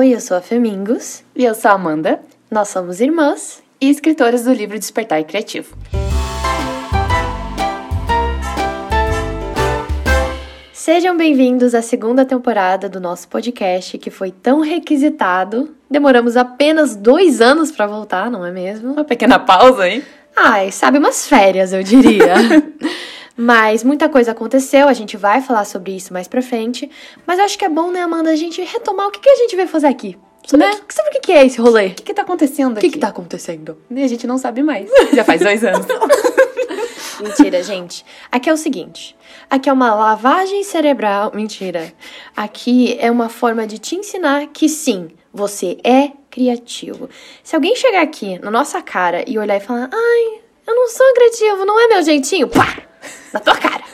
Oi, eu sou a Femingos. E eu sou a Amanda. Nós somos irmãs e escritoras do livro Despertar Criativo. Sejam bem-vindos à segunda temporada do nosso podcast, que foi tão requisitado. Demoramos apenas dois anos para voltar, não é mesmo? Uma pequena pausa, hein? Ai, sabe, umas férias, eu diria. Mas muita coisa aconteceu, a gente vai falar sobre isso mais pra frente. Mas eu acho que é bom, né, Amanda, a gente retomar o que, que a gente veio fazer aqui. Sobre, né? que, sobre o que, que é esse rolê? O que, que tá acontecendo aqui? O que, que tá acontecendo? E a gente não sabe mais. Já faz dois anos. Mentira, gente. Aqui é o seguinte. Aqui é uma lavagem cerebral. Mentira. Aqui é uma forma de te ensinar que sim, você é criativo. Se alguém chegar aqui na nossa cara e olhar e falar, ai, eu não sou criativo, não é meu jeitinho, pá! Na tua cara.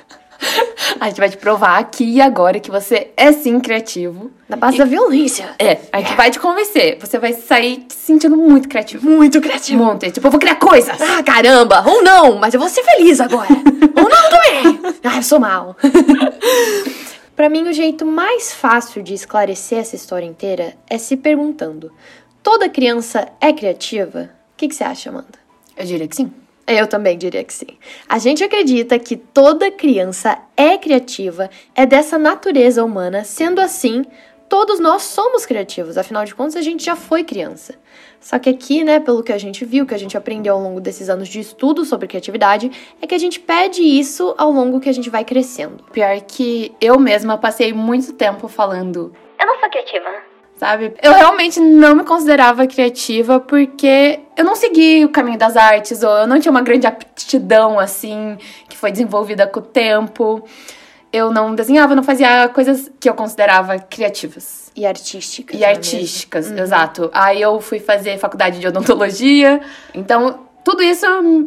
A gente vai te provar aqui e agora que você é sim criativo. Na base e... da violência. É, a gente é. vai te convencer. Você vai sair se sentindo muito criativo. Muito criativo. Muito. Tipo, eu vou criar coisas. Ah, caramba. Ou não, mas eu vou ser feliz agora. Ou não também. Ah, eu sou mal. Para mim, o jeito mais fácil de esclarecer essa história inteira é se perguntando: toda criança é criativa? O que, que você acha, Amanda? Eu diria que sim. Eu também diria que sim. A gente acredita que toda criança é criativa, é dessa natureza humana, sendo assim, todos nós somos criativos, afinal de contas a gente já foi criança. Só que aqui, né, pelo que a gente viu, que a gente aprendeu ao longo desses anos de estudo sobre criatividade, é que a gente pede isso ao longo que a gente vai crescendo. Pior que eu mesma passei muito tempo falando: Eu não sou criativa sabe? Eu realmente não me considerava criativa porque eu não segui o caminho das artes, ou eu não tinha uma grande aptidão, assim, que foi desenvolvida com o tempo. Eu não desenhava, não fazia coisas que eu considerava criativas. E artísticas. E artísticas, uhum. exato. Aí eu fui fazer faculdade de odontologia. Então, tudo isso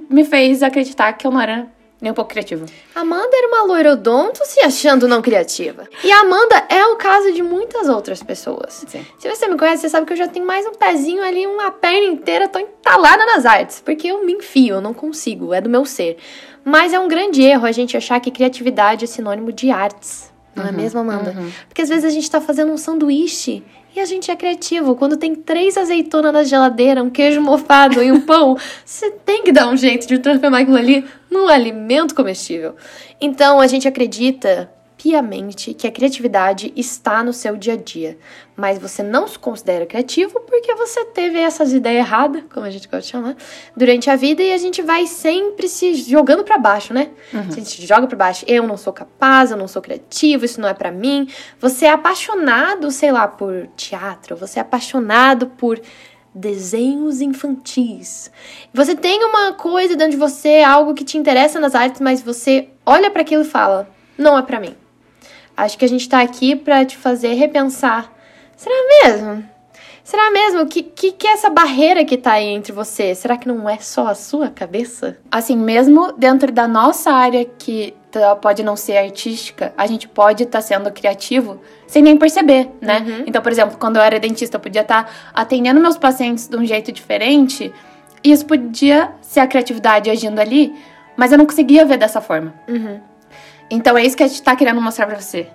me fez acreditar que eu não era nem um pouco criativa. Amanda era uma loirodonto se achando não criativa. E a Amanda é o caso de muitas outras pessoas. Sim. Se você me conhece, você sabe que eu já tenho mais um pezinho ali, uma perna inteira, tô entalada nas artes. Porque eu me enfio, eu não consigo, é do meu ser. Mas é um grande erro a gente achar que criatividade é sinônimo de artes. Não é uhum, é mesmo, Amanda? Uhum. Porque às vezes a gente tá fazendo um sanduíche e a gente é criativo. Quando tem três azeitonas na geladeira, um queijo mofado e um pão, você tem que dar um jeito de transformar aquilo ali num alimento comestível. Então a gente acredita piamente que a criatividade está no seu dia a dia, mas você não se considera criativo porque você teve essas ideias erradas, como a gente gosta de chamar, durante a vida e a gente vai sempre se jogando para baixo, né? Uhum. A gente joga para baixo, eu não sou capaz, eu não sou criativo, isso não é para mim. Você é apaixonado, sei lá, por teatro, você é apaixonado por desenhos infantis. Você tem uma coisa dentro de você, algo que te interessa nas artes, mas você olha para aquilo e fala: "Não é para mim". Acho que a gente tá aqui para te fazer repensar. Será mesmo? Será mesmo? Que, que, que é essa barreira que tá aí entre você? Será que não é só a sua cabeça? Assim, mesmo dentro da nossa área que pode não ser artística, a gente pode estar tá sendo criativo sem nem perceber, né? Uhum. Então, por exemplo, quando eu era dentista, eu podia estar tá atendendo meus pacientes de um jeito diferente e isso podia ser a criatividade agindo ali, mas eu não conseguia ver dessa forma. Uhum. Então é isso que a gente está querendo mostrar para você.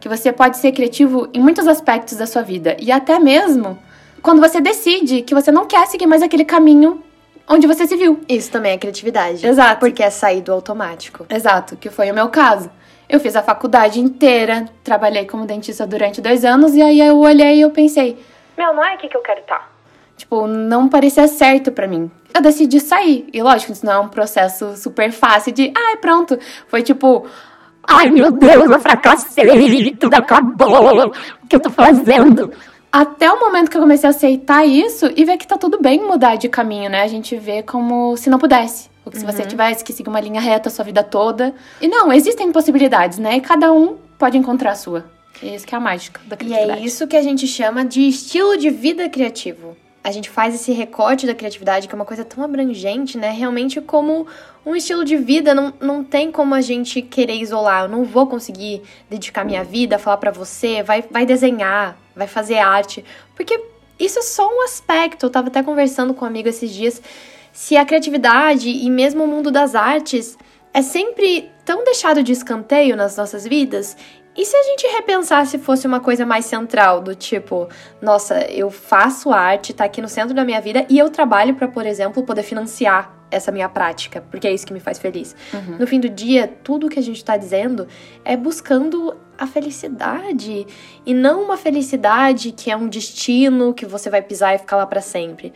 Que você pode ser criativo em muitos aspectos da sua vida. E até mesmo quando você decide que você não quer seguir mais aquele caminho onde você se viu. Isso também é criatividade. Exato. Porque é sair do automático. Exato, que foi o meu caso. Eu fiz a faculdade inteira, trabalhei como dentista durante dois anos, e aí eu olhei e eu pensei: Meu, não é aqui que eu quero estar. Tá. Tipo, não parecia certo para mim. Eu decidi sair. E lógico, isso não é um processo super fácil de, ai, ah, pronto. Foi tipo, Ai, meu Deus, eu fracassei, tudo acabou, o que eu tô fazendo? Até o momento que eu comecei a aceitar isso e ver que tá tudo bem mudar de caminho, né? A gente vê como se não pudesse. Ou que se uhum. você tivesse que seguir uma linha reta a sua vida toda. E não, existem possibilidades, né? E cada um pode encontrar a sua. E isso que é a mágica da criatividade. E é isso que a gente chama de estilo de vida criativo a gente faz esse recorte da criatividade, que é uma coisa tão abrangente, né? Realmente como um estilo de vida, não, não tem como a gente querer isolar. Eu não vou conseguir dedicar minha vida falar para você, vai, vai desenhar, vai fazer arte. Porque isso é só um aspecto. Eu tava até conversando com um amigo esses dias. Se a criatividade e mesmo o mundo das artes é sempre tão deixado de escanteio nas nossas vidas E se a gente repensar se fosse uma coisa mais central, do tipo, nossa, eu faço arte, tá aqui no centro da minha vida e eu trabalho para, por exemplo, poder financiar essa minha prática, porque é isso que me faz feliz. Uhum. No fim do dia, tudo que a gente tá dizendo é buscando a felicidade e não uma felicidade que é um destino que você vai pisar e ficar lá para sempre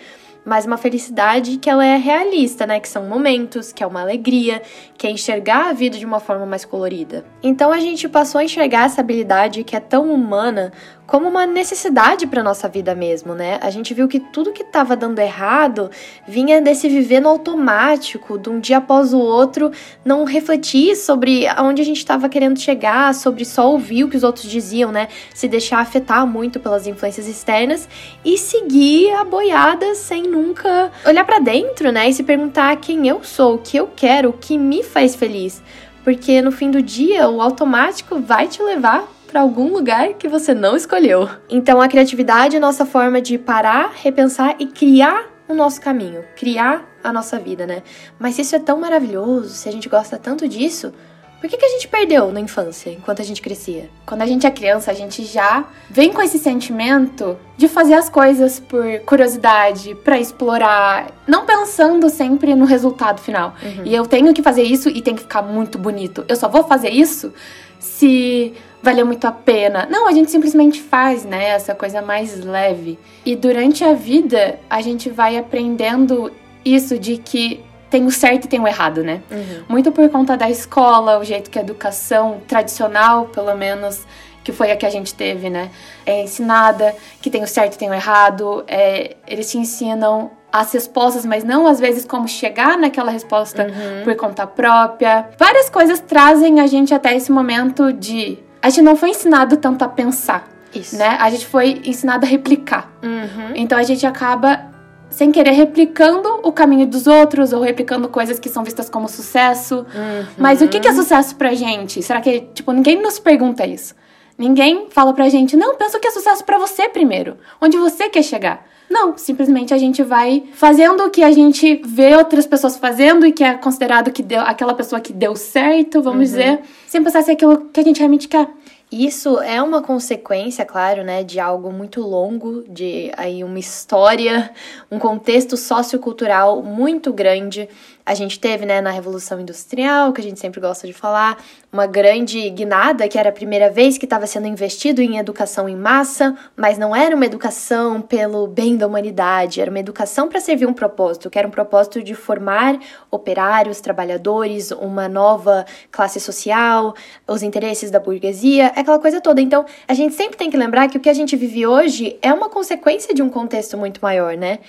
mas uma felicidade que ela é realista, né? Que são momentos, que é uma alegria, que é enxergar a vida de uma forma mais colorida. Então a gente passou a enxergar essa habilidade que é tão humana como uma necessidade para nossa vida mesmo, né? A gente viu que tudo que estava dando errado vinha desse viver no automático, de um dia após o outro, não refletir sobre aonde a gente estava querendo chegar, sobre só ouvir o que os outros diziam, né? Se deixar afetar muito pelas influências externas e seguir a boiada sem nunca olhar para dentro, né? E se perguntar quem eu sou, o que eu quero, o que me faz feliz. Porque no fim do dia, o automático vai te levar para algum lugar que você não escolheu. Então a criatividade é a nossa forma de parar, repensar e criar o nosso caminho, criar a nossa vida, né? Mas se isso é tão maravilhoso, se a gente gosta tanto disso, por que, que a gente perdeu na infância, enquanto a gente crescia? Quando a gente é criança, a gente já vem com esse sentimento de fazer as coisas por curiosidade, para explorar, não pensando sempre no resultado final. Uhum. E eu tenho que fazer isso e tem que ficar muito bonito. Eu só vou fazer isso se valeu muito a pena. Não, a gente simplesmente faz, né? Essa coisa mais leve. E durante a vida, a gente vai aprendendo isso de que tem o certo e tem o errado, né? Uhum. Muito por conta da escola, o jeito que a educação tradicional, pelo menos, que foi a que a gente teve, né? É ensinada, que tem o certo e tem o errado. É, eles te ensinam as respostas, mas não às vezes como chegar naquela resposta uhum. por conta própria. Várias coisas trazem a gente até esse momento de a gente não foi ensinado tanto a pensar. Isso. Né? A gente foi ensinado a replicar. Uhum. Então a gente acaba, sem querer, replicando o caminho dos outros ou replicando coisas que são vistas como sucesso. Uhum. Mas o que é sucesso pra gente? Será que, tipo, ninguém nos pergunta isso? Ninguém fala pra gente, não, pensa o que é sucesso para você primeiro. Onde você quer chegar. Não, simplesmente a gente vai fazendo o que a gente vê outras pessoas fazendo e que é considerado que deu aquela pessoa que deu certo, vamos uhum. dizer, sem pensar se é aquilo que a gente realmente quer. Isso é uma consequência, claro, né, de algo muito longo, de aí uma história, um contexto sociocultural muito grande a gente teve, né, na Revolução Industrial, que a gente sempre gosta de falar, uma grande guinada, que era a primeira vez que estava sendo investido em educação em massa, mas não era uma educação pelo bem da humanidade, era uma educação para servir um propósito, que era um propósito de formar operários, trabalhadores, uma nova classe social, os interesses da burguesia, aquela coisa toda. Então, a gente sempre tem que lembrar que o que a gente vive hoje é uma consequência de um contexto muito maior, né?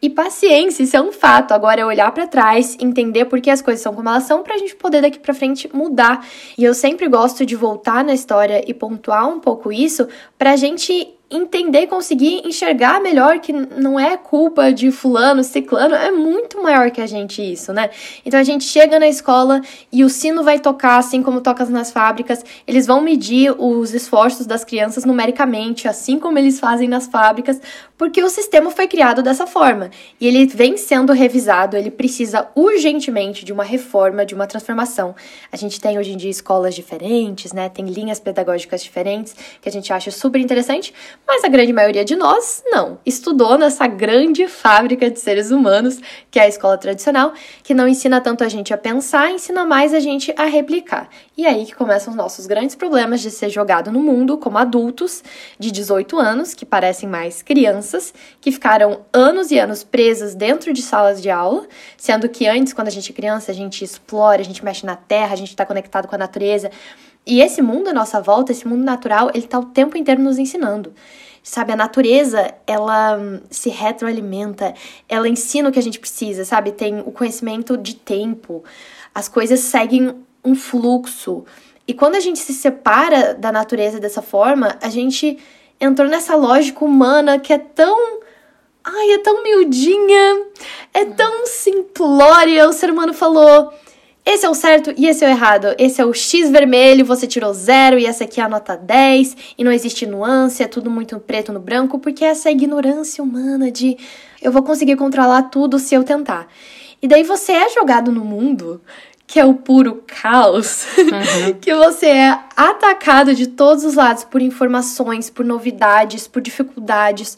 E paciência, isso é um fato. Agora é olhar para trás, entender por que as coisas são como elas são, pra gente poder daqui para frente mudar. E eu sempre gosto de voltar na história e pontuar um pouco isso pra gente entender conseguir enxergar melhor que não é culpa de fulano, ciclano, é muito maior que a gente isso, né? Então a gente chega na escola e o sino vai tocar assim como toca nas fábricas, eles vão medir os esforços das crianças numericamente, assim como eles fazem nas fábricas, porque o sistema foi criado dessa forma e ele vem sendo revisado, ele precisa urgentemente de uma reforma, de uma transformação. A gente tem hoje em dia escolas diferentes, né? Tem linhas pedagógicas diferentes que a gente acha super interessante, mas a grande maioria de nós não. Estudou nessa grande fábrica de seres humanos, que é a escola tradicional, que não ensina tanto a gente a pensar, ensina mais a gente a replicar. E aí que começam os nossos grandes problemas de ser jogado no mundo como adultos de 18 anos, que parecem mais crianças, que ficaram anos e anos presas dentro de salas de aula, sendo que antes, quando a gente é criança, a gente explora, a gente mexe na terra, a gente está conectado com a natureza. E esse mundo à nossa volta, esse mundo natural, ele está o tempo inteiro nos ensinando. Sabe, a natureza, ela hum, se retroalimenta, ela ensina o que a gente precisa, sabe? Tem o conhecimento de tempo, as coisas seguem um fluxo. E quando a gente se separa da natureza dessa forma, a gente entrou nessa lógica humana que é tão. Ai, é tão miudinha, é tão simplória. O ser humano falou esse é o certo e esse é o errado. Esse é o X vermelho, você tirou zero e essa aqui é a nota 10 e não existe nuance, é tudo muito preto no branco, porque essa é a ignorância humana de eu vou conseguir controlar tudo se eu tentar. E daí você é jogado no mundo que é o puro caos, uhum. que você é atacado de todos os lados por informações, por novidades, por dificuldades,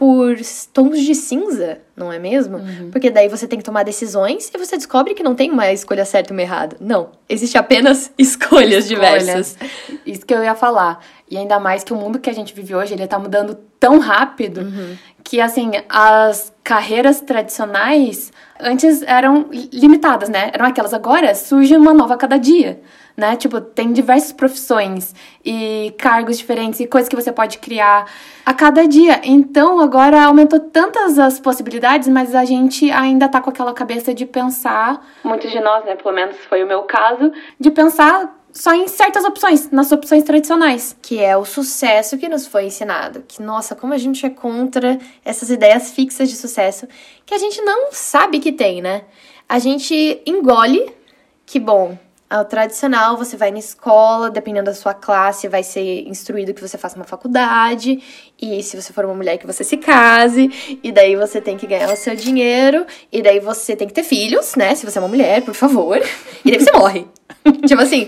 por tons de cinza, não é mesmo? Uhum. Porque daí você tem que tomar decisões e você descobre que não tem uma escolha certa e uma errada. Não, existe apenas escolhas, escolhas diversas. Isso que eu ia falar. E ainda mais que o mundo que a gente vive hoje, ele tá mudando tão rápido uhum. que assim, as carreiras tradicionais antes eram limitadas, né? Eram aquelas agora surge uma nova a cada dia né? Tipo, tem diversas profissões e cargos diferentes e coisas que você pode criar a cada dia. Então, agora aumentou tantas as possibilidades, mas a gente ainda tá com aquela cabeça de pensar, muitos de nós, né, pelo menos foi o meu caso, de pensar só em certas opções, nas opções tradicionais. Que é o sucesso que nos foi ensinado. Que, nossa, como a gente é contra essas ideias fixas de sucesso que a gente não sabe que tem, né? A gente engole que, bom, ao tradicional, você vai na escola, dependendo da sua classe, vai ser instruído que você faça uma faculdade, e se você for uma mulher, que você se case, e daí você tem que ganhar o seu dinheiro, e daí você tem que ter filhos, né? Se você é uma mulher, por favor, e daí você morre. tipo assim,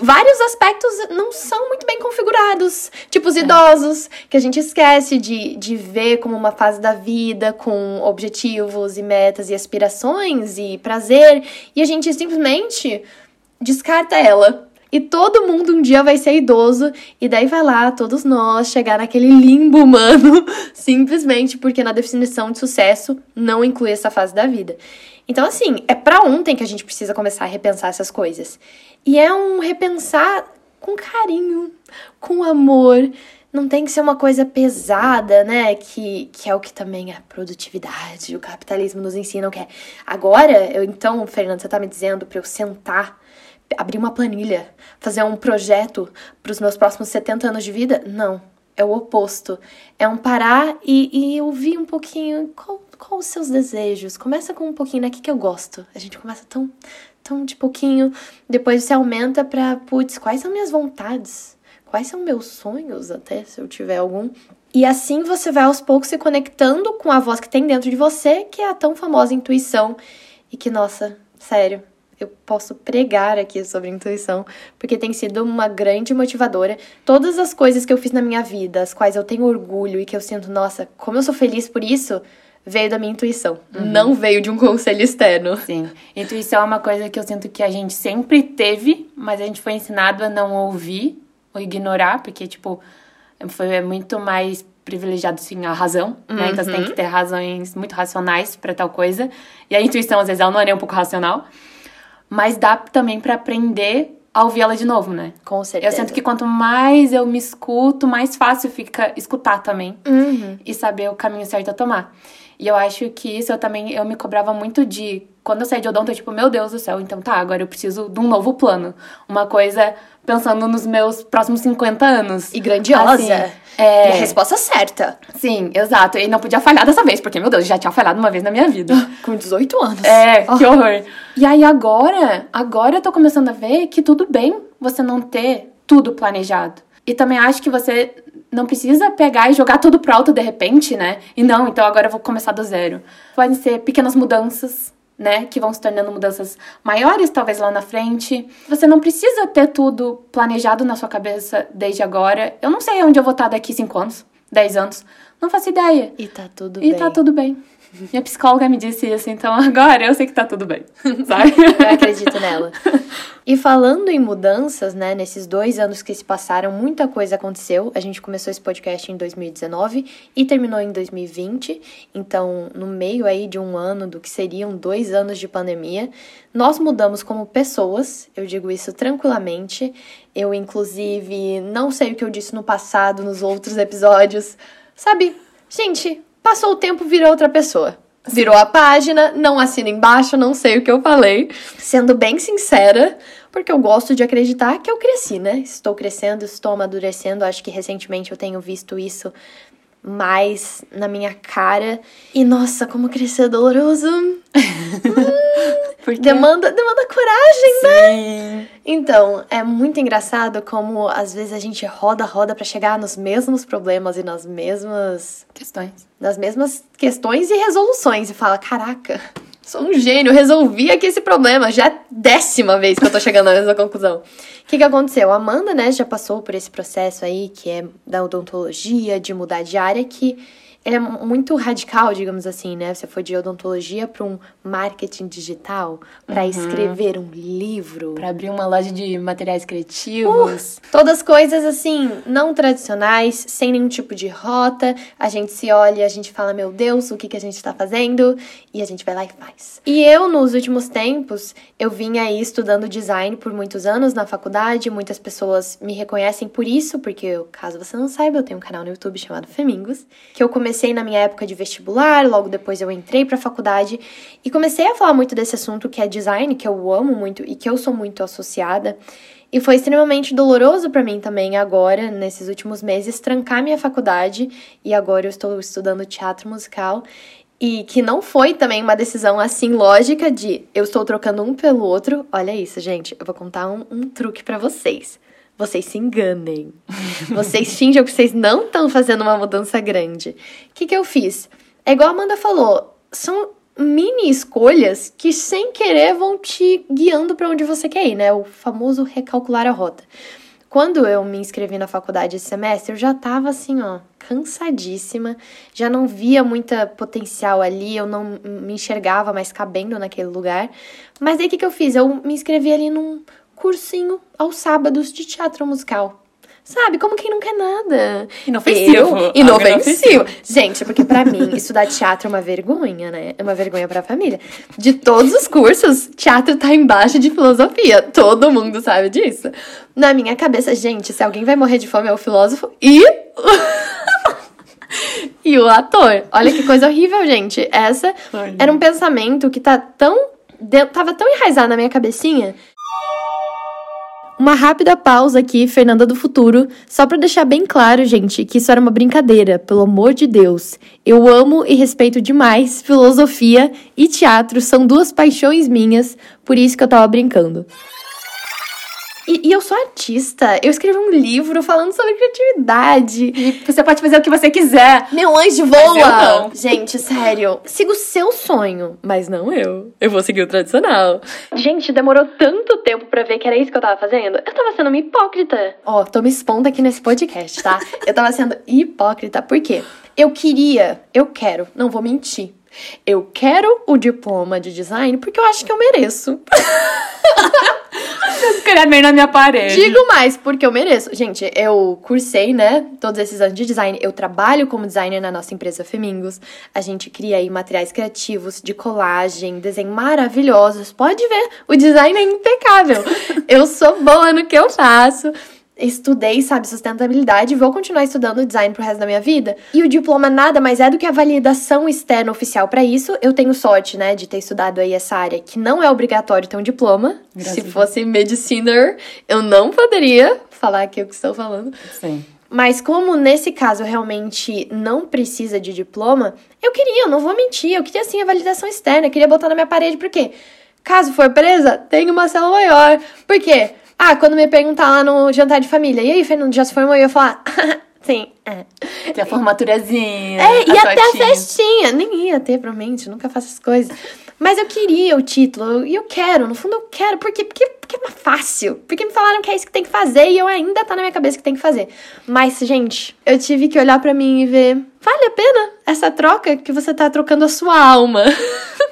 vários aspectos não são muito bem configurados. Tipo os idosos, que a gente esquece de, de ver como uma fase da vida, com objetivos e metas e aspirações e prazer, e a gente simplesmente descarta ela. E todo mundo um dia vai ser idoso, e daí vai lá, todos nós, chegar naquele limbo humano, simplesmente porque na definição de sucesso não inclui essa fase da vida. Então, assim, é para ontem que a gente precisa começar a repensar essas coisas. E é um repensar com carinho, com amor. Não tem que ser uma coisa pesada, né? Que, que é o que também a produtividade, o capitalismo nos ensinam que é. Agora, eu então, Fernando, você tá me dizendo para eu sentar abrir uma planilha, fazer um projeto para os meus próximos 70 anos de vida? Não. É o oposto. É um parar e, e ouvir um pouquinho qual, qual os seus desejos. Começa com um pouquinho, né? O que, que eu gosto? A gente começa tão, tão de pouquinho, depois você aumenta para, putz, quais são minhas vontades? Quais são meus sonhos, até, se eu tiver algum? E assim você vai aos poucos se conectando com a voz que tem dentro de você, que é a tão famosa intuição. E que, nossa, sério, eu posso pregar aqui sobre intuição, porque tem sido uma grande motivadora. Todas as coisas que eu fiz na minha vida, as quais eu tenho orgulho e que eu sinto, nossa, como eu sou feliz por isso, veio da minha intuição, uhum. não veio de um conselho externo. Sim. Intuição é uma coisa que eu sinto que a gente sempre teve, mas a gente foi ensinado a não ouvir ou ignorar, porque, tipo, foi muito mais privilegiado, sim, a razão, né? Uhum. Então você tem que uhum. ter razões muito racionais para tal coisa. E a intuição, às vezes, ela não é nem um pouco racional mas dá também para aprender a ouvir ela de novo, né? Com certeza. Eu sinto que quanto mais eu me escuto, mais fácil fica escutar também uhum. e saber o caminho certo a tomar. E eu acho que isso eu também eu me cobrava muito de quando eu saí de odonto, eu, tipo, meu Deus do céu, então tá, agora eu preciso de um novo plano. Uma coisa pensando nos meus próximos 50 anos. E grandiosa. Assim, é... E a resposta certa. Sim, exato. E não podia falhar dessa vez, porque, meu Deus, já tinha falhado uma vez na minha vida. Com 18 anos. É, oh. que horror. E aí agora, agora eu tô começando a ver que tudo bem você não ter tudo planejado. E também acho que você não precisa pegar e jogar tudo pro alto de repente, né? E não, então agora eu vou começar do zero. Podem ser pequenas mudanças, né, que vão se tornando mudanças maiores, talvez lá na frente. Você não precisa ter tudo planejado na sua cabeça desde agora. Eu não sei onde eu vou estar daqui 5 anos, 10 anos. Não faço ideia. E tá tudo e bem. E tá tudo bem. Minha psicóloga me disse isso, então agora eu sei que tá tudo bem, sabe? eu acredito nela. E falando em mudanças, né, nesses dois anos que se passaram, muita coisa aconteceu. A gente começou esse podcast em 2019 e terminou em 2020. Então, no meio aí de um ano, do que seriam dois anos de pandemia, nós mudamos como pessoas, eu digo isso tranquilamente. Eu, inclusive, não sei o que eu disse no passado, nos outros episódios. Sabe, gente, Passou o tempo, virou outra pessoa. Virou a página, não assina embaixo, não sei o que eu falei. Sendo bem sincera, porque eu gosto de acreditar que eu cresci, né? Estou crescendo, estou amadurecendo. Acho que recentemente eu tenho visto isso mais na minha cara. E nossa, como crescer é doloroso. hum, demanda, demanda coragem, né? Sim. né? Então, é muito engraçado como às vezes a gente roda, roda para chegar nos mesmos problemas e nas mesmas questões. Nas mesmas questões e resoluções e fala: "Caraca, Sou um gênio, resolvi aqui esse problema. Já é décima vez que eu tô chegando a mesma conclusão. O que, que aconteceu? A Amanda, né, já passou por esse processo aí, que é da odontologia, de mudar de área, que é muito radical, digamos assim, né? Você foi de odontologia para um marketing digital, para uhum. escrever um livro, para abrir uma loja de materiais criativos. Uh, todas coisas assim, não tradicionais, sem nenhum tipo de rota. A gente se olha, a gente fala, meu Deus, o que, que a gente está fazendo? E a gente vai lá e faz. E eu, nos últimos tempos, eu vim aí estudando design por muitos anos na faculdade. Muitas pessoas me reconhecem por isso, porque, caso você não saiba, eu tenho um canal no YouTube chamado Femingos, que eu comecei comecei na minha época de vestibular, logo depois eu entrei para a faculdade e comecei a falar muito desse assunto que é design, que eu amo muito e que eu sou muito associada. E foi extremamente doloroso para mim também agora, nesses últimos meses, trancar minha faculdade e agora eu estou estudando teatro musical e que não foi também uma decisão assim lógica de eu estou trocando um pelo outro. Olha isso, gente, eu vou contar um, um truque para vocês vocês se enganem. Vocês fingem que vocês não estão fazendo uma mudança grande. O que, que eu fiz? É igual a Amanda falou, são mini escolhas que sem querer vão te guiando para onde você quer ir, né? O famoso recalcular a rota. Quando eu me inscrevi na faculdade esse semestre, eu já tava assim, ó, cansadíssima, já não via muita potencial ali, eu não me enxergava mais cabendo naquele lugar. Mas aí o que, que eu fiz? Eu me inscrevi ali num cursinho aos sábados de teatro musical. Sabe? Como quem não quer nada. Inofensivo. Eu, inofensivo. Gente, porque para mim, estudar teatro é uma vergonha, né? É uma vergonha pra família. De todos os cursos, teatro tá embaixo de filosofia. Todo mundo sabe disso. Na minha cabeça, gente, se alguém vai morrer de fome é o filósofo e. e o ator. Olha que coisa horrível, gente. Essa era um pensamento que tá tão. Tava tão enraizado na minha cabecinha uma rápida pausa aqui, Fernanda do Futuro, só para deixar bem claro, gente, que isso era uma brincadeira, pelo amor de Deus. Eu amo e respeito demais filosofia e teatro, são duas paixões minhas, por isso que eu tava brincando. E, e, eu sou artista. Eu escrevi um livro falando sobre criatividade. E você pode fazer o que você quiser. Meu anjo voa! Gente, sério. Siga o seu sonho, mas não eu. Eu vou seguir o tradicional. Gente, demorou tanto tempo para ver que era isso que eu tava fazendo. Eu tava sendo uma hipócrita. Ó, oh, tô me expondo aqui nesse podcast, tá? eu tava sendo hipócrita. Por quê? Eu queria, eu quero, não vou mentir. Eu quero o diploma de design porque eu acho que eu mereço. Escrever na minha parede. Digo mais, porque eu mereço. Gente, eu cursei, né, todos esses anos de design. Eu trabalho como designer na nossa empresa Femingos. A gente cria aí materiais criativos de colagem, desenho maravilhosos. Pode ver, o design é impecável. eu sou boa no que eu faço estudei, sabe, sustentabilidade vou continuar estudando design pro resto da minha vida. E o diploma nada mais é do que a validação externa oficial para isso. Eu tenho sorte, né, de ter estudado aí essa área que não é obrigatório ter um diploma. Graças Se fosse mediciner, eu não poderia falar aqui o que estou falando. Sim. Mas como nesse caso realmente não precisa de diploma, eu queria, eu não vou mentir, eu queria sim a validação externa, eu queria botar na minha parede, porque caso for presa, tem uma cela maior. Por quê? Ah, quando me perguntar lá no jantar de família, e aí, Fernando, já se formou? Eu ia falar, sim, é. Tem a formaturazinha. É, e até a festinha. Nem ia ter, provavelmente, nunca faço essas coisas. Mas eu queria o título, e eu quero, no fundo eu quero, porque, porque, porque é fácil. Porque me falaram que é isso que tem que fazer, e eu ainda tá na minha cabeça que tem que fazer. Mas, gente, eu tive que olhar para mim e ver, vale a pena essa troca que você tá trocando a sua alma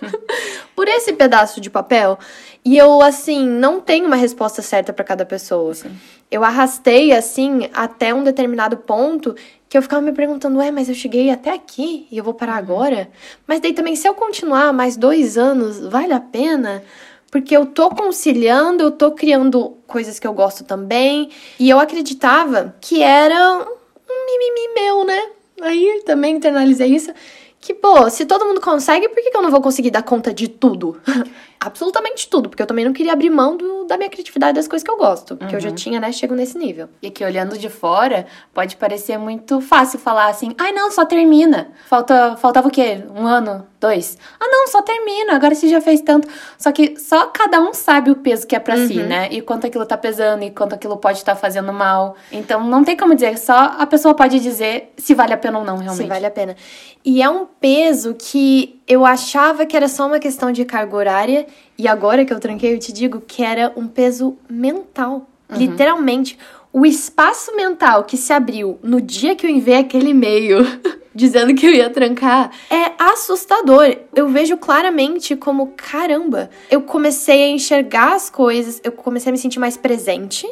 por esse pedaço de papel? E eu, assim, não tenho uma resposta certa para cada pessoa. Sim. Eu arrastei, assim, até um determinado ponto que eu ficava me perguntando, ué, mas eu cheguei até aqui e eu vou parar uhum. agora? Mas daí também, se eu continuar mais dois anos, vale a pena? Porque eu tô conciliando, eu tô criando coisas que eu gosto também. E eu acreditava que era um mimimi meu, né? Aí também internalizei isso. Que, pô, se todo mundo consegue, por que, que eu não vou conseguir dar conta de tudo? absolutamente tudo, porque eu também não queria abrir mão do, da minha criatividade das coisas que eu gosto, porque uhum. eu já uhum. tinha, né, chego nesse nível. E aqui olhando de fora, pode parecer muito fácil falar assim: "Ai, não, só termina". Falta faltava o quê? Um ano, dois. Ah, não, só termina. Agora você já fez tanto. Só que só cada um sabe o peso que é para uhum. si, né? E quanto aquilo tá pesando e quanto aquilo pode estar tá fazendo mal. Então não tem como dizer, só a pessoa pode dizer se vale a pena ou não, realmente. Se vale a pena. E é um peso que eu achava que era só uma questão de carga horária e agora que eu tranquei, eu te digo que era um peso mental. Uhum. Literalmente, o espaço mental que se abriu no dia que eu enviei aquele e-mail dizendo que eu ia trancar é assustador. Eu vejo claramente como caramba. Eu comecei a enxergar as coisas, eu comecei a me sentir mais presente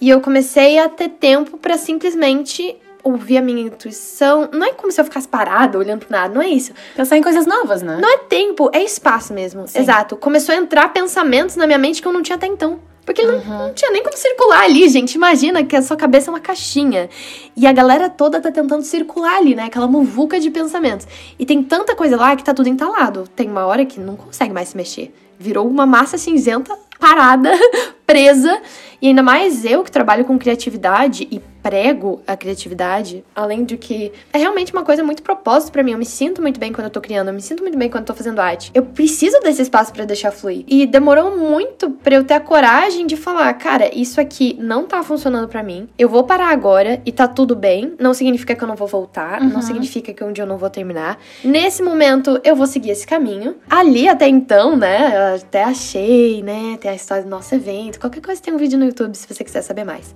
e eu comecei a ter tempo para simplesmente ouvir a minha intuição. Não é como se eu ficasse parada olhando pro nada, não é isso. Pensar em coisas novas, né? Não é tempo, é espaço mesmo. Sim. Exato. Começou a entrar pensamentos na minha mente que eu não tinha até então. Porque uhum. não, não, tinha nem como circular ali, gente. Imagina que a sua cabeça é uma caixinha. E a galera toda tá tentando circular ali, né? Aquela muvuca de pensamentos. E tem tanta coisa lá que tá tudo entalado. Tem uma hora que não consegue mais se mexer. Virou uma massa cinzenta parada, presa. E ainda mais eu que trabalho com criatividade e prego a criatividade, além de que é realmente uma coisa muito propósito para mim. Eu me sinto muito bem quando eu tô criando, eu me sinto muito bem quando eu tô fazendo arte. Eu preciso desse espaço para deixar fluir. E demorou muito para eu ter a coragem de falar, cara, isso aqui não tá funcionando para mim. Eu vou parar agora e tá tudo bem. Não significa que eu não vou voltar, uhum. não significa que um dia eu não vou terminar. Nesse momento eu vou seguir esse caminho. Ali até então, né, até achei, né, tem a história do nosso evento. Qualquer coisa tem um vídeo no YouTube se você quiser saber mais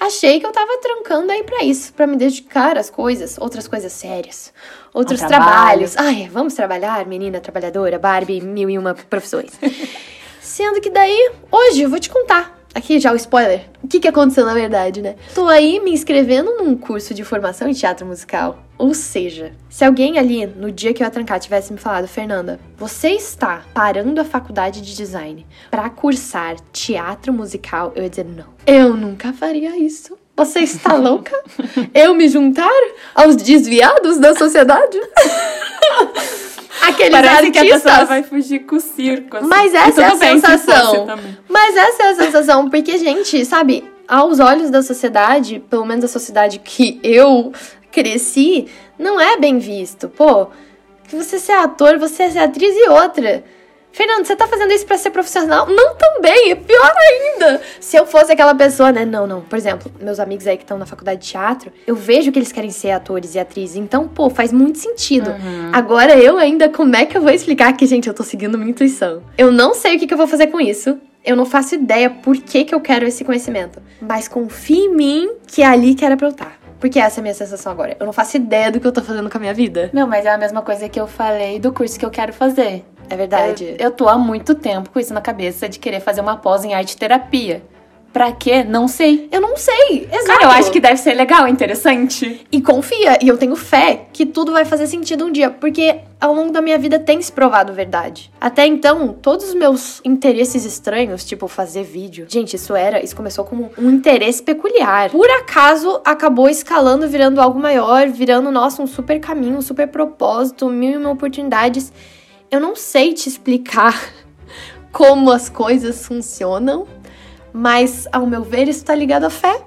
achei que eu tava trancando aí para isso, para me dedicar às coisas, outras coisas sérias, outros trabalhos. Ai, vamos trabalhar, menina trabalhadora, Barbie, mil e uma profissões. Sendo que daí, hoje eu vou te contar Aqui já o spoiler. O que, que aconteceu na verdade, né? Tô aí me inscrevendo num curso de formação em teatro musical. Ou seja, se alguém ali no dia que eu ia trancar tivesse me falado, Fernanda, você está parando a faculdade de design para cursar teatro musical, eu ia dizer não. Eu nunca faria isso. Você está louca? Eu me juntar aos desviados da sociedade? Aqueles Parece artistas. que a pessoa vai fugir com o circo. Assim. Mas essa é a sensação. Mas essa é a sensação, porque, gente, sabe, aos olhos da sociedade, pelo menos a sociedade que eu cresci, não é bem visto. Pô, que você ser ator, você é atriz e outra. Fernando, você tá fazendo isso para ser profissional? Não também, é pior ainda. Se eu fosse aquela pessoa, né? Não, não. Por exemplo, meus amigos aí que estão na faculdade de teatro, eu vejo que eles querem ser atores e atrizes. Então, pô, faz muito sentido. Uhum. Agora eu ainda, como é que eu vou explicar que, gente, eu tô seguindo minha intuição? Eu não sei o que, que eu vou fazer com isso. Eu não faço ideia por que, que eu quero esse conhecimento. Mas confie em mim que é ali que era pra eu estar. Tá. Porque essa é a minha sensação agora. Eu não faço ideia do que eu tô fazendo com a minha vida. Não, mas é a mesma coisa que eu falei do curso que eu quero fazer. É verdade. Eu, eu tô há muito tempo com isso na cabeça de querer fazer uma pós em arte terapia. Pra quê? Não sei. Eu não sei. Exato. Cara, eu acho que deve ser legal, interessante. E confia, e eu tenho fé que tudo vai fazer sentido um dia, porque ao longo da minha vida tem se provado verdade. Até então, todos os meus interesses estranhos, tipo fazer vídeo, gente, isso era, isso começou como um interesse peculiar. Por acaso acabou escalando, virando algo maior, virando, nossa, um super caminho, um super propósito, mil e uma oportunidades. Eu não sei te explicar como as coisas funcionam, mas ao meu ver isso tá ligado à fé.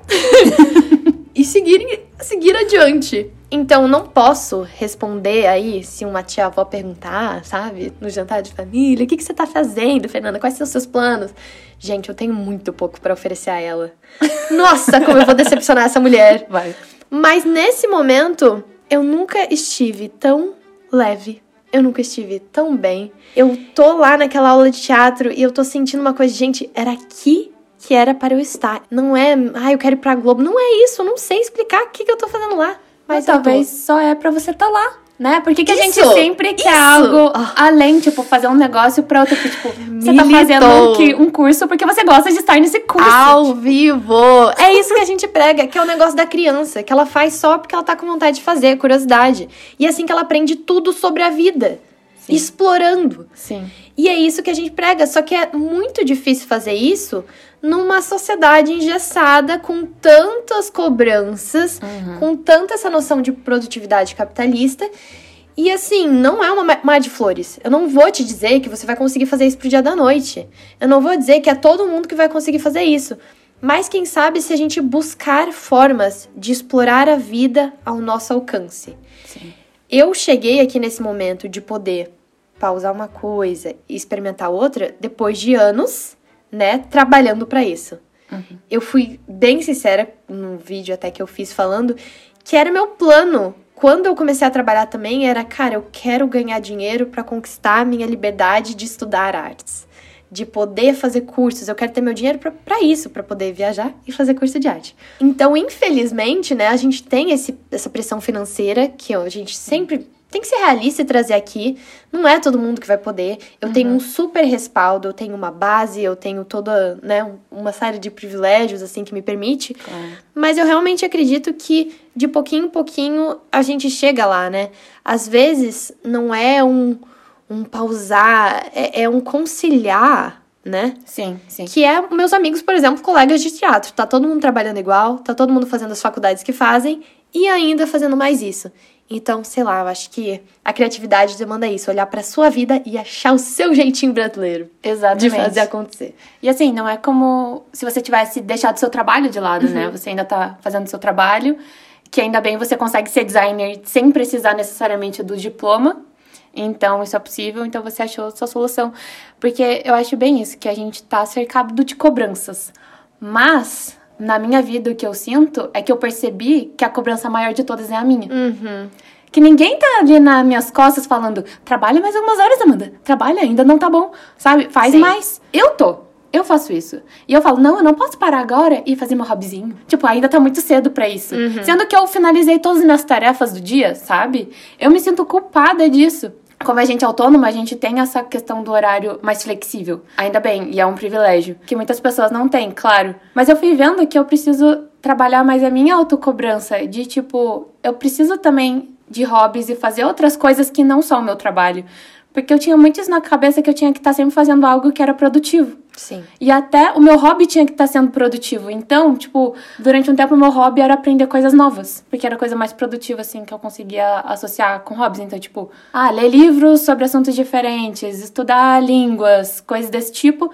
e seguir, seguir adiante. Então, não posso responder aí se uma tia avó perguntar, sabe? No jantar de família, o que, que você tá fazendo, Fernanda? Quais são os seus planos? Gente, eu tenho muito pouco para oferecer a ela. Nossa, como eu vou decepcionar essa mulher. Vai. Mas nesse momento, eu nunca estive tão leve eu nunca estive tão bem. Eu tô lá naquela aula de teatro e eu tô sentindo uma coisa, gente, era aqui que era para eu estar. Não é, ah, eu quero ir pra Globo. Não é isso, eu não sei explicar o que, que eu tô fazendo lá. Mas, Mas talvez só é para você estar tá lá né? Porque que a gente sempre quer algo oh. além, tipo, fazer um negócio pra outro, tipo, você tá fazendo um, um, curso porque você gosta de estar nesse curso. Ao vivo! É isso que a gente prega, que é o negócio da criança, que ela faz só porque ela tá com vontade de fazer, curiosidade. E é assim que ela aprende tudo sobre a vida. Sim. Explorando. Sim. E é isso que a gente prega, só que é muito difícil fazer isso numa sociedade engessada com tantas cobranças, uhum. com tanta essa noção de produtividade capitalista. E assim, não é uma mar de flores. Eu não vou te dizer que você vai conseguir fazer isso pro dia da noite. Eu não vou dizer que é todo mundo que vai conseguir fazer isso. Mas quem sabe se a gente buscar formas de explorar a vida ao nosso alcance. Eu cheguei aqui nesse momento de poder pausar uma coisa e experimentar outra depois de anos né, trabalhando para isso. Uhum. Eu fui bem sincera no vídeo até que eu fiz falando que era meu plano quando eu comecei a trabalhar também era, cara, eu quero ganhar dinheiro para conquistar a minha liberdade de estudar artes, de poder fazer cursos. Eu quero ter meu dinheiro para isso, para poder viajar e fazer curso de arte. Então, infelizmente, né, a gente tem esse, essa pressão financeira que a gente sempre tem que ser realista e trazer aqui. Não é todo mundo que vai poder. Eu uhum. tenho um super respaldo, eu tenho uma base, eu tenho toda, né, uma série de privilégios assim que me permite. Mas eu realmente acredito que de pouquinho em pouquinho a gente chega lá, né? Às vezes não é um, um pausar, é, é um conciliar né? Sim, sim. Que é meus amigos, por exemplo, colegas de teatro. Tá todo mundo trabalhando igual, tá todo mundo fazendo as faculdades que fazem e ainda fazendo mais isso. Então, sei lá, eu acho que a criatividade demanda isso, olhar para sua vida e achar o seu jeitinho brasileiro. Exatamente. De fazer acontecer. E assim, não é como se você tivesse deixado seu trabalho de lado, né? uhum. né? Você ainda tá fazendo seu trabalho, que ainda bem você consegue ser designer sem precisar necessariamente do diploma. Então, isso é possível, então você achou sua solução. Porque eu acho bem isso, que a gente tá cercado de cobranças. Mas na minha vida, o que eu sinto é que eu percebi que a cobrança maior de todas é a minha. Uhum. Que ninguém tá ali nas minhas costas falando, trabalha mais algumas horas, Amanda. Trabalha, ainda não tá bom. Sabe? Faz Sim. mais. Eu tô. Eu faço isso. E eu falo, não, eu não posso parar agora e fazer meu hobbyzinho. Tipo, ainda tá muito cedo para isso. Uhum. Sendo que eu finalizei todas as minhas tarefas do dia, sabe? Eu me sinto culpada disso como a gente é autônoma, a gente tem essa questão do horário mais flexível. Ainda bem, e é um privilégio. Que muitas pessoas não têm, claro. Mas eu fui vendo que eu preciso trabalhar mais a minha autocobrança. De tipo, eu preciso também de hobbies e fazer outras coisas que não são o meu trabalho. Porque eu tinha muito isso na cabeça que eu tinha que estar sempre fazendo algo que era produtivo. Sim. E até o meu hobby tinha que estar sendo produtivo. Então, tipo, durante um tempo o meu hobby era aprender coisas novas. Porque era a coisa mais produtiva, assim, que eu conseguia associar com hobbies. Então, tipo, ah, ler livros sobre assuntos diferentes, estudar línguas, coisas desse tipo.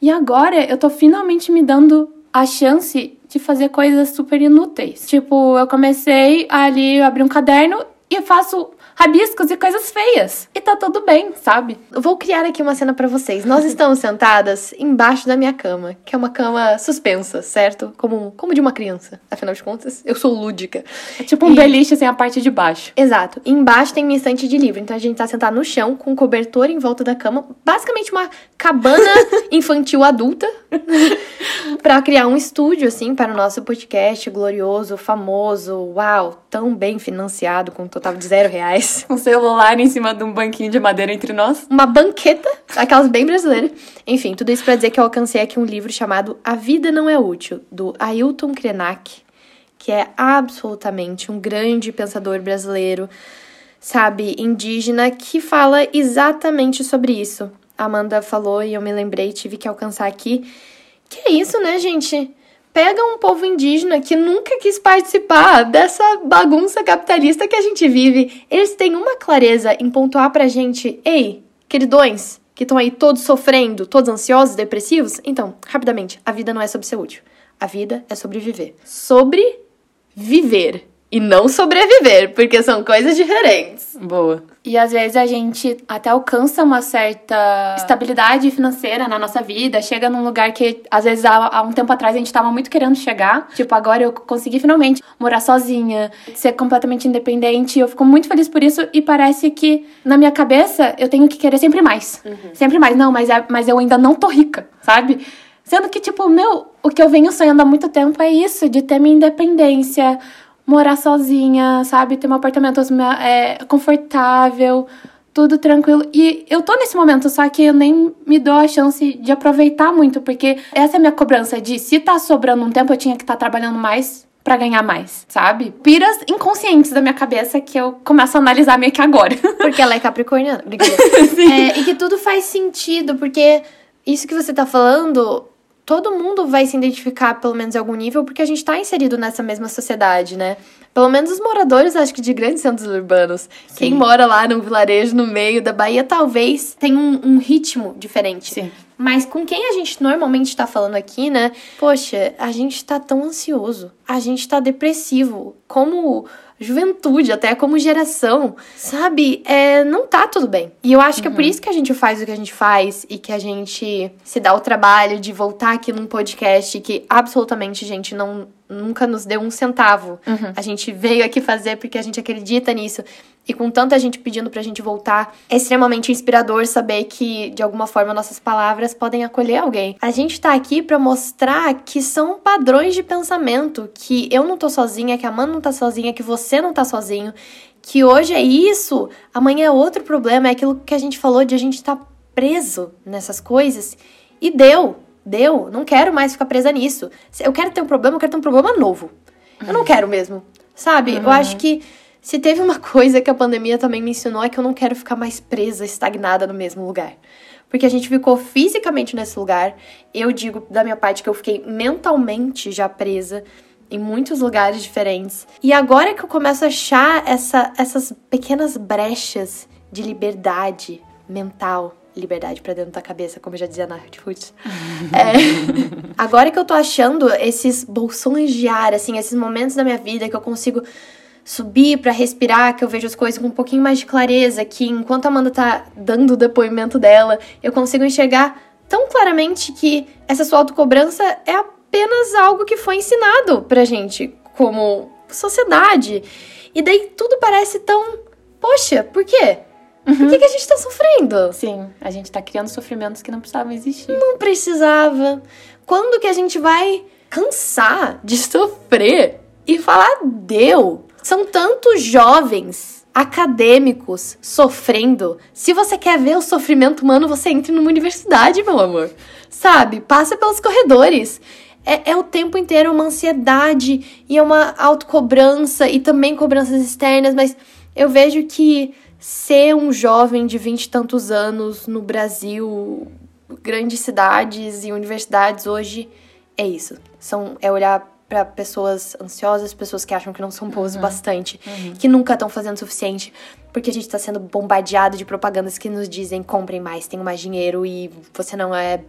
E agora eu tô finalmente me dando a chance de fazer coisas super inúteis. Tipo, eu comecei ali a abrir um caderno e faço rabiscos e coisas feias. E tá tudo bem, sabe? Eu vou criar aqui uma cena para vocês. Nós estamos sentadas embaixo da minha cama, que é uma cama suspensa, certo? Como, como de uma criança. Afinal de contas, eu sou lúdica. É tipo um e... beliche sem a parte de baixo. Exato. E embaixo tem minha estante de livro. Então a gente tá sentado no chão, com um cobertor em volta da cama. Basicamente uma cabana infantil adulta. para criar um estúdio, assim, para o nosso podcast glorioso, famoso. Uau, tão bem financiado, com um total de zero reais. Um celular em cima de um banquinho de madeira entre nós. Uma banqueta, aquelas bem brasileiras. Enfim, tudo isso para dizer que eu alcancei aqui um livro chamado A Vida Não É Útil, do Ailton Krenak, que é absolutamente um grande pensador brasileiro, sabe, indígena, que fala exatamente sobre isso. A Amanda falou e eu me lembrei, tive que alcançar aqui. Que é isso, né, gente? Pega um povo indígena que nunca quis participar dessa bagunça capitalista que a gente vive. Eles têm uma clareza em pontuar pra gente: ei, queridões, que estão aí todos sofrendo, todos ansiosos, depressivos. Então, rapidamente, a vida não é sobre ser útil. A vida é sobre viver. Sobre viver e não sobreviver, porque são coisas diferentes. Boa. E às vezes a gente até alcança uma certa estabilidade financeira na nossa vida, chega num lugar que às vezes há, há um tempo atrás a gente tava muito querendo chegar. Tipo, agora eu consegui finalmente morar sozinha, ser completamente independente. Eu fico muito feliz por isso e parece que na minha cabeça eu tenho que querer sempre mais. Uhum. Sempre mais. Não, mas, é, mas eu ainda não tô rica, sabe? Sendo que, tipo, meu, o que eu venho sonhando há muito tempo é isso, de ter minha independência, morar sozinha, sabe? Ter um apartamento é, confortável, tudo tranquilo. E eu tô nesse momento, só que eu nem me dou a chance de aproveitar muito, porque essa é a minha cobrança de se tá sobrando um tempo, eu tinha que estar tá trabalhando mais para ganhar mais, sabe? Piras inconscientes da minha cabeça que eu começo a analisar meio que agora. Porque ela é capricorniana. é, e que tudo faz sentido, porque isso que você tá falando todo mundo vai se identificar, pelo menos em algum nível, porque a gente está inserido nessa mesma sociedade, né? Pelo menos os moradores, acho que de grandes centros urbanos. Sim. Quem mora lá num vilarejo no meio da Bahia, talvez tenha um, um ritmo diferente. Sim. Mas com quem a gente normalmente está falando aqui, né? Poxa, a gente está tão ansioso, a gente está depressivo. Como juventude, até como geração, sabe? É, não tá tudo bem. E eu acho que é por isso que a gente faz o que a gente faz e que a gente se dá o trabalho de voltar aqui num podcast que absolutamente, gente, não nunca nos deu um centavo. Uhum. A gente veio aqui fazer porque a gente acredita nisso. E com tanta gente pedindo pra gente voltar, é extremamente inspirador saber que, de alguma forma, nossas palavras podem acolher alguém. A gente tá aqui pra mostrar que são padrões de pensamento, que eu não tô sozinha, que a Mano não tá sozinha, que você não tá sozinho, que hoje é isso, amanhã é outro problema, é aquilo que a gente falou de a gente tá preso nessas coisas. E deu, deu, não quero mais ficar presa nisso. Eu quero ter um problema, eu quero ter um problema novo. Eu não quero mesmo, sabe? Eu acho que se teve uma coisa que a pandemia também me ensinou é que eu não quero ficar mais presa, estagnada no mesmo lugar. Porque a gente ficou fisicamente nesse lugar. Eu digo da minha parte que eu fiquei mentalmente já presa em muitos lugares diferentes. E agora que eu começo a achar essa, essas pequenas brechas de liberdade mental, liberdade pra dentro da cabeça, como eu já dizia na Roots. É, agora que eu tô achando esses bolsões de ar, assim, esses momentos da minha vida que eu consigo subir pra respirar, que eu vejo as coisas com um pouquinho mais de clareza, que enquanto a Amanda tá dando o depoimento dela, eu consigo enxergar tão claramente que essa sua autocobrança é apenas algo que foi ensinado pra gente como sociedade. E daí tudo parece tão, poxa, por quê? Por que, que a gente tá sofrendo? Sim, a gente tá criando sofrimentos que não precisavam existir. Não precisava. Quando que a gente vai cansar de sofrer e falar deu? São tantos jovens acadêmicos sofrendo. Se você quer ver o sofrimento humano, você entra numa universidade, meu amor. Sabe? Passa pelos corredores. É, é o tempo inteiro uma ansiedade e é uma autocobrança e também cobranças externas, mas eu vejo que ser um jovem de vinte e tantos anos no Brasil, grandes cidades e universidades hoje é isso. São é olhar para pessoas ansiosas, pessoas que acham que não são boas o bastante, que nunca estão fazendo o suficiente, porque a gente tá sendo bombardeado de propagandas que nos dizem comprem mais, tenham mais dinheiro e você não é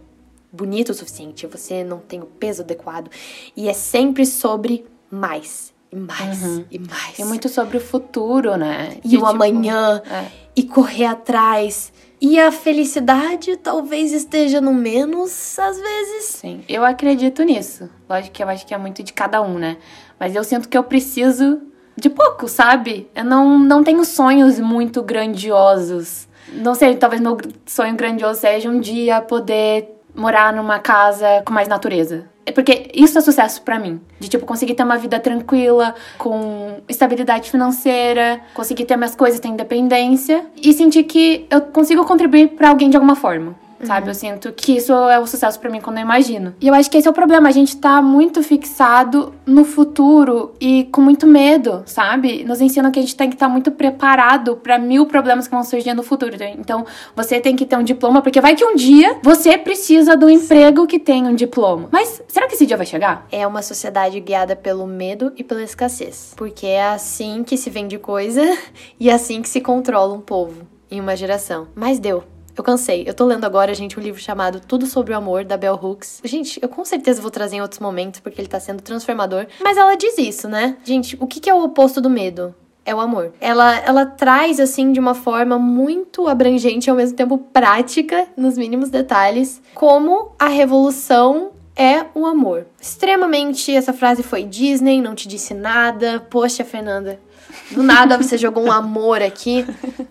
bonito o suficiente, você não tem o peso adequado. E é sempre sobre mais. E mais, e mais. É muito sobre o futuro, né? E De, o tipo, amanhã, é. e correr atrás. E a felicidade talvez esteja no menos, às vezes. Sim, eu acredito nisso. Lógico que eu acho que é muito de cada um, né? Mas eu sinto que eu preciso de pouco, sabe? Eu não, não tenho sonhos muito grandiosos. Não sei, talvez meu sonho grandioso seja um dia poder morar numa casa com mais natureza. É porque isso é sucesso pra mim. De, tipo, conseguir ter uma vida tranquila, com estabilidade financeira, conseguir ter minhas coisas, ter independência e sentir que eu consigo contribuir pra alguém de alguma forma. Sabe? Eu sinto que isso é o sucesso pra mim quando eu imagino. E eu acho que esse é o problema. A gente tá muito fixado no futuro e com muito medo, sabe? Nos ensinam que a gente tem que estar muito preparado pra mil problemas que vão surgir no futuro. Então, você tem que ter um diploma, porque vai que um dia você precisa do emprego que tem um diploma. Mas será que esse dia vai chegar? É uma sociedade guiada pelo medo e pela escassez. Porque é assim que se vende coisa e é assim que se controla um povo em uma geração. Mas deu. Eu cansei. Eu tô lendo agora, gente, um livro chamado Tudo sobre o Amor, da Bell Hooks. Gente, eu com certeza vou trazer em outros momentos, porque ele tá sendo transformador. Mas ela diz isso, né? Gente, o que é o oposto do medo? É o amor. Ela, ela traz, assim, de uma forma muito abrangente e ao mesmo tempo prática, nos mínimos detalhes, como a revolução é o amor. Extremamente, essa frase foi Disney, não te disse nada. Poxa, Fernanda, do nada você jogou um amor aqui.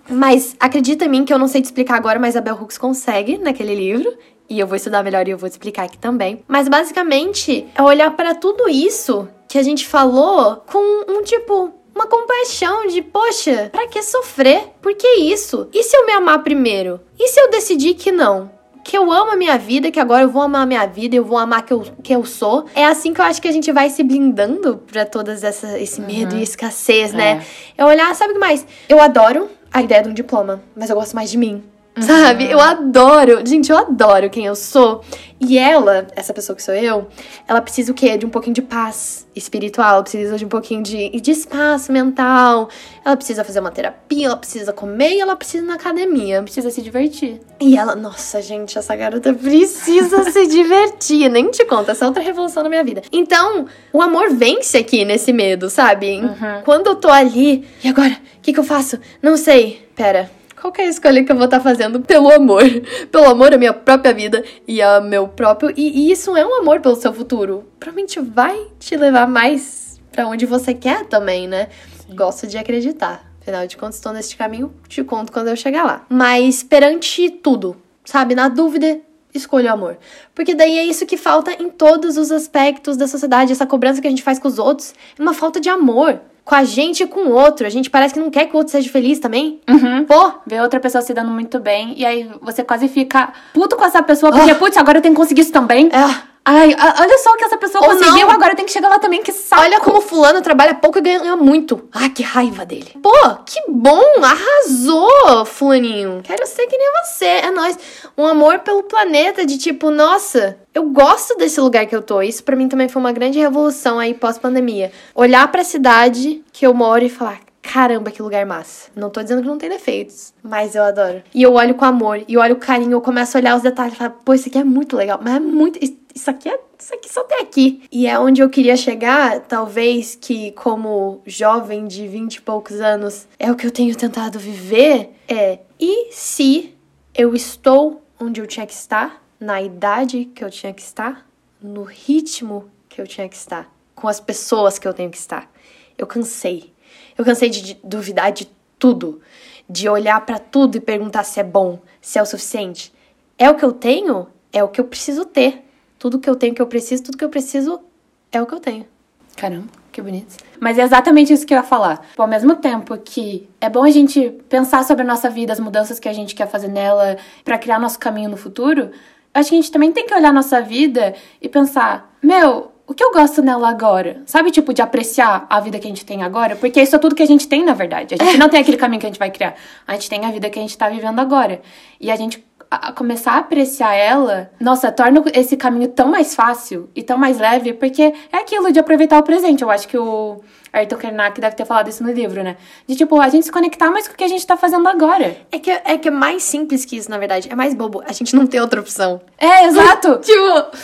Mas acredita em mim que eu não sei te explicar agora, mas a Bell Hooks consegue naquele livro. E eu vou estudar melhor e eu vou te explicar aqui também. Mas basicamente é olhar para tudo isso que a gente falou com um tipo. Uma compaixão de, poxa, pra que sofrer? Por que isso? E se eu me amar primeiro? E se eu decidir que não? Que eu amo a minha vida, que agora eu vou amar a minha vida, eu vou amar que eu, que eu sou. É assim que eu acho que a gente vai se blindando pra todas essa esse medo e escassez, né? É olhar, sabe o que mais? Eu adoro a ideia de um diploma, mas eu gosto mais de mim. Sabe? Eu adoro. Gente, eu adoro quem eu sou. E ela, essa pessoa que sou eu, ela precisa o quê? De um pouquinho de paz espiritual, ela precisa de um pouquinho de, de espaço mental. Ela precisa fazer uma terapia, ela precisa comer e ela precisa ir na academia. Precisa se divertir. E ela, nossa, gente, essa garota precisa se divertir. Nem te conta, essa é outra revolução na minha vida. Então, o amor vence aqui nesse medo, sabe? Uhum. Quando eu tô ali, e agora? O que, que eu faço? Não sei. Pera, qual que é a escolha que eu vou estar tá fazendo pelo amor? Pelo amor à minha própria vida e ao meu próprio. E, e isso é um amor pelo seu futuro. Provavelmente vai te levar mais para onde você quer também, né? Sim. Gosto de acreditar. Afinal de contas, estou nesse caminho, te conto quando eu chegar lá. Mas perante tudo, sabe? Na dúvida, escolha o amor. Porque daí é isso que falta em todos os aspectos da sociedade. Essa cobrança que a gente faz com os outros é uma falta de amor com a gente e com o outro. A gente parece que não quer que o outro seja feliz também. Uhum. Pô, ver outra pessoa se dando muito bem e aí você quase fica puto com essa pessoa porque, oh. putz, agora eu tenho que conseguir isso também. É. Ai, olha só o que essa pessoa Ou conseguiu, não. agora tem que chegar lá também, que saco. Olha como fulano trabalha pouco e ganha muito. Ah, que raiva dele. Pô, que bom, arrasou, fulaninho. Quero ser que nem você, é nóis. Um amor pelo planeta, de tipo, nossa, eu gosto desse lugar que eu tô. Isso para mim também foi uma grande revolução aí pós-pandemia. Olhar para a cidade que eu moro e falar, caramba, que lugar massa. Não tô dizendo que não tem defeitos, mas eu adoro. E eu olho com amor, e olho com carinho, eu começo a olhar os detalhes e falo, pô, isso aqui é muito legal, mas é muito isso aqui é isso aqui só tem aqui. E é onde eu queria chegar, talvez que como jovem de vinte e poucos anos, é o que eu tenho tentado viver, é e se eu estou onde eu tinha que estar, na idade que eu tinha que estar, no ritmo que eu tinha que estar, com as pessoas que eu tenho que estar. Eu cansei. Eu cansei de duvidar de tudo, de olhar para tudo e perguntar se é bom, se é o suficiente. É o que eu tenho? É o que eu preciso ter. Tudo que eu tenho que eu preciso, tudo que eu preciso é o que eu tenho. Caramba, que bonito. Mas é exatamente isso que eu ia falar. Tipo, ao mesmo tempo que é bom a gente pensar sobre a nossa vida, as mudanças que a gente quer fazer nela para criar nosso caminho no futuro, acho que a gente também tem que olhar a nossa vida e pensar: meu, o que eu gosto nela agora? Sabe, tipo, de apreciar a vida que a gente tem agora? Porque isso é tudo que a gente tem, na verdade. A gente não tem aquele caminho que a gente vai criar. A gente tem a vida que a gente tá vivendo agora. E a gente a começar a apreciar ela, nossa, torna esse caminho tão mais fácil e tão mais leve, porque é aquilo de aproveitar o presente. Eu acho que o Ayrton Kernak deve ter falado isso no livro, né? De tipo, a gente se conectar mais com o que a gente tá fazendo agora. É que é, que é mais simples que isso, na verdade. É mais bobo. A gente não tem outra opção. É, exato. tipo.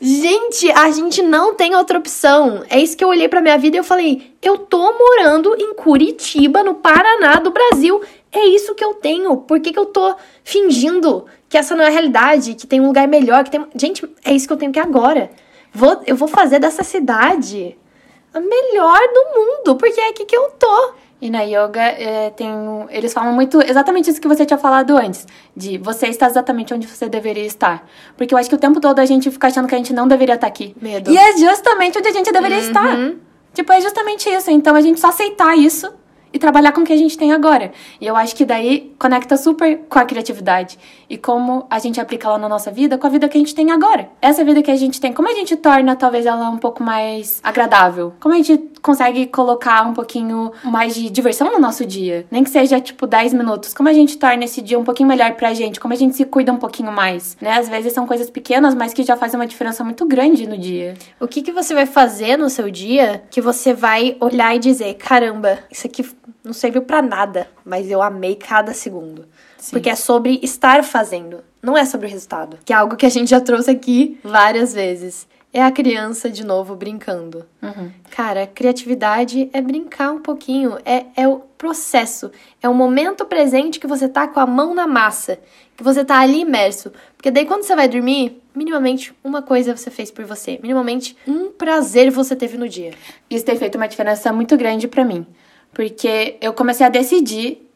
Gente, a gente não tem outra opção. É isso que eu olhei pra minha vida e eu falei: eu tô morando em Curitiba, no Paraná do Brasil. É isso que eu tenho. Por que, que eu tô fingindo que essa não é a realidade, que tem um lugar melhor, que tem. Gente, é isso que eu tenho que agora. Vou, eu vou fazer dessa cidade a melhor do mundo, porque é aqui que eu tô. E na yoga é, tem, eles falam muito exatamente isso que você tinha falado antes, de você está exatamente onde você deveria estar. Porque eu acho que o tempo todo a gente fica achando que a gente não deveria estar aqui. Medo. E é justamente onde a gente deveria uhum. estar. Tipo, é justamente isso. Então a gente só aceitar isso e trabalhar com o que a gente tem agora. E eu acho que daí conecta super com a criatividade e como a gente aplica ela na nossa vida com a vida que a gente tem agora. Essa vida que a gente tem, como a gente torna talvez ela um pouco mais agradável? Como a gente consegue colocar um pouquinho mais de diversão no nosso dia? Nem que seja tipo 10 minutos. Como a gente torna esse dia um pouquinho melhor pra gente? Como a gente se cuida um pouquinho mais, né? Às vezes são coisas pequenas, mas que já fazem uma diferença muito grande no dia. O que que você vai fazer no seu dia que você vai olhar e dizer, caramba, isso aqui não serviu para nada, mas eu amei cada segundo. Sim. Porque é sobre estar fazendo, não é sobre o resultado. Que é algo que a gente já trouxe aqui várias vezes. É a criança de novo brincando. Uhum. Cara, criatividade é brincar um pouquinho, é, é o processo, é o momento presente que você tá com a mão na massa, que você tá ali imerso. Porque daí quando você vai dormir, minimamente uma coisa você fez por você, minimamente um prazer você teve no dia. Isso tem feito uma diferença muito grande para mim. Porque eu comecei a decidir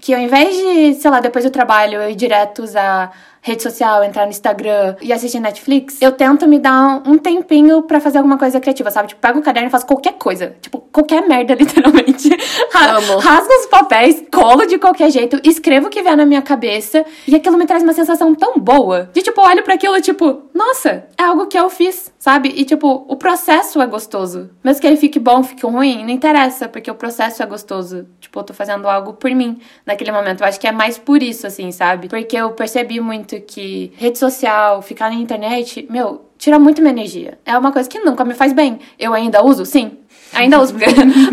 que ao invés de, sei lá, depois do trabalho eu ir direto usar rede social, entrar no Instagram e assistir Netflix, eu tento me dar um tempinho para fazer alguma coisa criativa, sabe? Tipo, pego um caderno e faço qualquer coisa. Tipo, qualquer merda, literalmente. Amo. Rasgo os papéis, colo de qualquer jeito, escrevo o que vier na minha cabeça e aquilo me traz uma sensação tão boa. De tipo, olho para aquilo, tipo, nossa, é algo que eu fiz, sabe? E tipo, o processo é gostoso. Mesmo que ele fique bom, fique ruim, não interessa, porque o processo é gostoso. Tipo, eu tô fazendo algo por mim naquele momento. Eu acho que é mais por isso, assim, sabe? Porque eu percebi muito que rede social, ficar na internet, meu, tira muito minha energia. É uma coisa que nunca me faz bem. Eu ainda uso? Sim. Ainda uso, porque,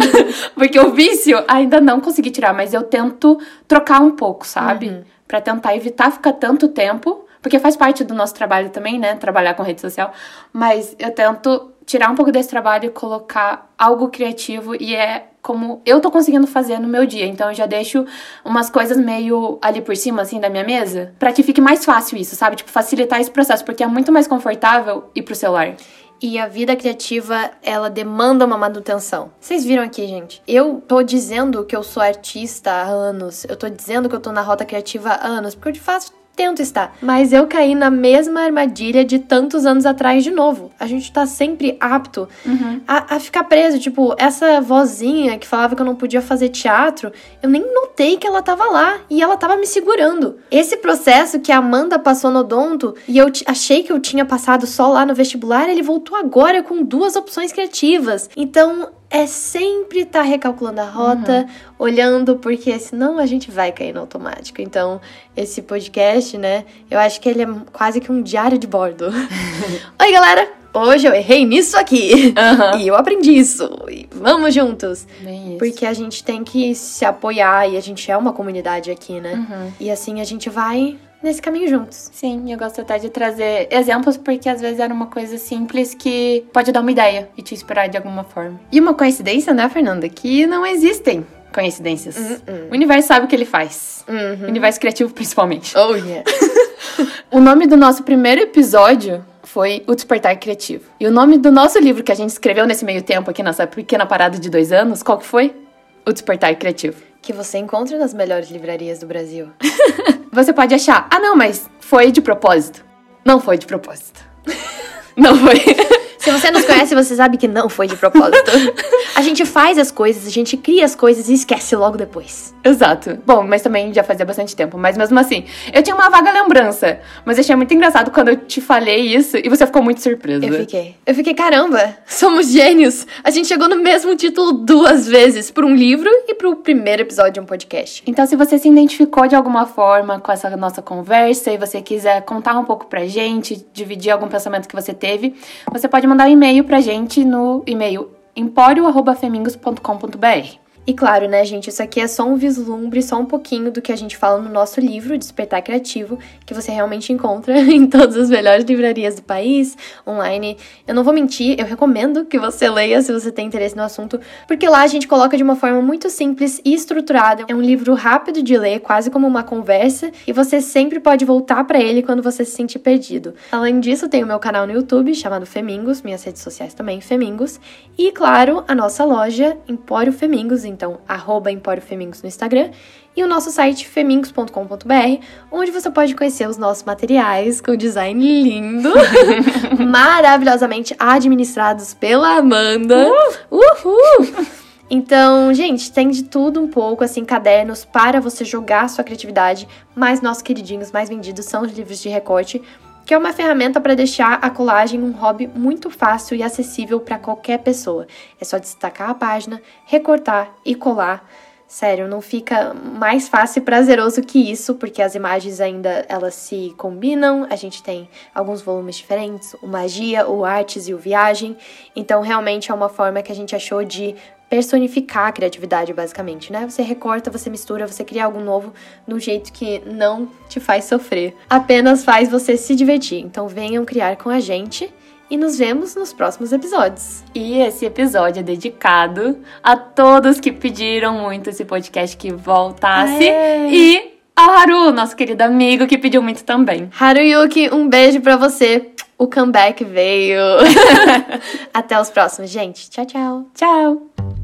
porque o vício ainda não consegui tirar, mas eu tento trocar um pouco, sabe? Uhum. Pra tentar evitar ficar tanto tempo, porque faz parte do nosso trabalho também, né? Trabalhar com rede social. Mas eu tento tirar um pouco desse trabalho e colocar algo criativo e é como eu tô conseguindo fazer no meu dia. Então eu já deixo umas coisas meio ali por cima, assim, da minha mesa, para que fique mais fácil isso, sabe? Tipo, facilitar esse processo, porque é muito mais confortável ir pro celular. E a vida criativa, ela demanda uma manutenção. Vocês viram aqui, gente? Eu tô dizendo que eu sou artista há anos. Eu tô dizendo que eu tô na rota criativa há anos, porque eu de fato tento estar. Mas eu caí na mesma armadilha de tantos anos atrás de novo. A gente tá sempre apto uhum. a, a, ficar preso. Tipo, essa vozinha que falava que eu não podia fazer teatro, eu nem notei que ela tava lá e ela tava me segurando. Esse processo que a Amanda passou no odonto e eu achei que eu tinha passado só lá no vestibular, ele voltou agora com duas opções criativas. Então, é sempre estar tá recalculando a rota, uhum. olhando, porque senão a gente vai cair no automático. Então, esse podcast, né, eu acho que ele é quase que um diário de bordo. Oi, galera! Hoje eu errei nisso aqui. Uhum. E eu aprendi isso. E vamos juntos. Porque a gente tem que se apoiar e a gente é uma comunidade aqui, né? Uhum. E assim a gente vai nesse caminho juntos. Sim, eu gosto até de trazer exemplos porque às vezes era uma coisa simples que pode dar uma ideia e te inspirar de alguma forma. E uma coincidência, né, Fernanda, que não existem coincidências. Uh -uh. O universo sabe o que ele faz. Uhum. O universo criativo, principalmente. Oh, yeah. o nome do nosso primeiro episódio foi O Despertar Criativo. E o nome do nosso livro que a gente escreveu nesse meio tempo aqui nessa pequena parada de dois anos, qual que foi? O Despertar Criativo. Que você encontra nas melhores livrarias do Brasil. Você pode achar, ah não, mas foi de propósito. Não foi de propósito. não foi. Se você nos conhece, você sabe que não foi de propósito. A gente faz as coisas, a gente cria as coisas e esquece logo depois. Exato. Bom, mas também já fazia bastante tempo. Mas mesmo assim, eu tinha uma vaga lembrança. Mas achei muito engraçado quando eu te falei isso e você ficou muito surpresa. Eu fiquei. Eu fiquei, caramba, somos gênios. A gente chegou no mesmo título duas vezes, por um livro e pro primeiro episódio de um podcast. Então, se você se identificou de alguma forma com essa nossa conversa e você quiser contar um pouco pra gente, dividir algum pensamento que você teve, você pode mandar um e-mail pra gente no e-mail empório.femingos.com.br. E claro, né, gente, isso aqui é só um vislumbre, só um pouquinho do que a gente fala no nosso livro, Despertar Criativo, que você realmente encontra em todas as melhores livrarias do país, online. Eu não vou mentir, eu recomendo que você leia se você tem interesse no assunto, porque lá a gente coloca de uma forma muito simples e estruturada. É um livro rápido de ler, quase como uma conversa, e você sempre pode voltar para ele quando você se sentir perdido. Além disso, tem o meu canal no YouTube chamado Femingos, minhas redes sociais também, Femingos, e claro, a nossa loja Empório Femingos então arroba Empório Femingos no Instagram, e o nosso site femingos.com.br, onde você pode conhecer os nossos materiais com design lindo, maravilhosamente administrados pela Amanda. Uh! Uhul! Então, gente, tem de tudo um pouco, assim, cadernos para você jogar sua criatividade, mas nossos queridinhos mais vendidos são os livros de recorte, que é uma ferramenta para deixar a colagem um hobby muito fácil e acessível para qualquer pessoa. É só destacar a página, recortar e colar. Sério, não fica mais fácil e prazeroso que isso, porque as imagens ainda elas se combinam. A gente tem alguns volumes diferentes, o magia, o artes e o viagem. Então, realmente é uma forma que a gente achou de personificar a criatividade, basicamente, né? Você recorta, você mistura, você cria algo novo de um jeito que não te faz sofrer, apenas faz você se divertir. Então venham criar com a gente e nos vemos nos próximos episódios. E esse episódio é dedicado a todos que pediram muito esse podcast que voltasse Aê. e a Haru, nosso querido amigo que pediu muito também. Haruyuki, um beijo para você. O comeback veio. Até os próximos, gente. Tchau, tchau. Tchau.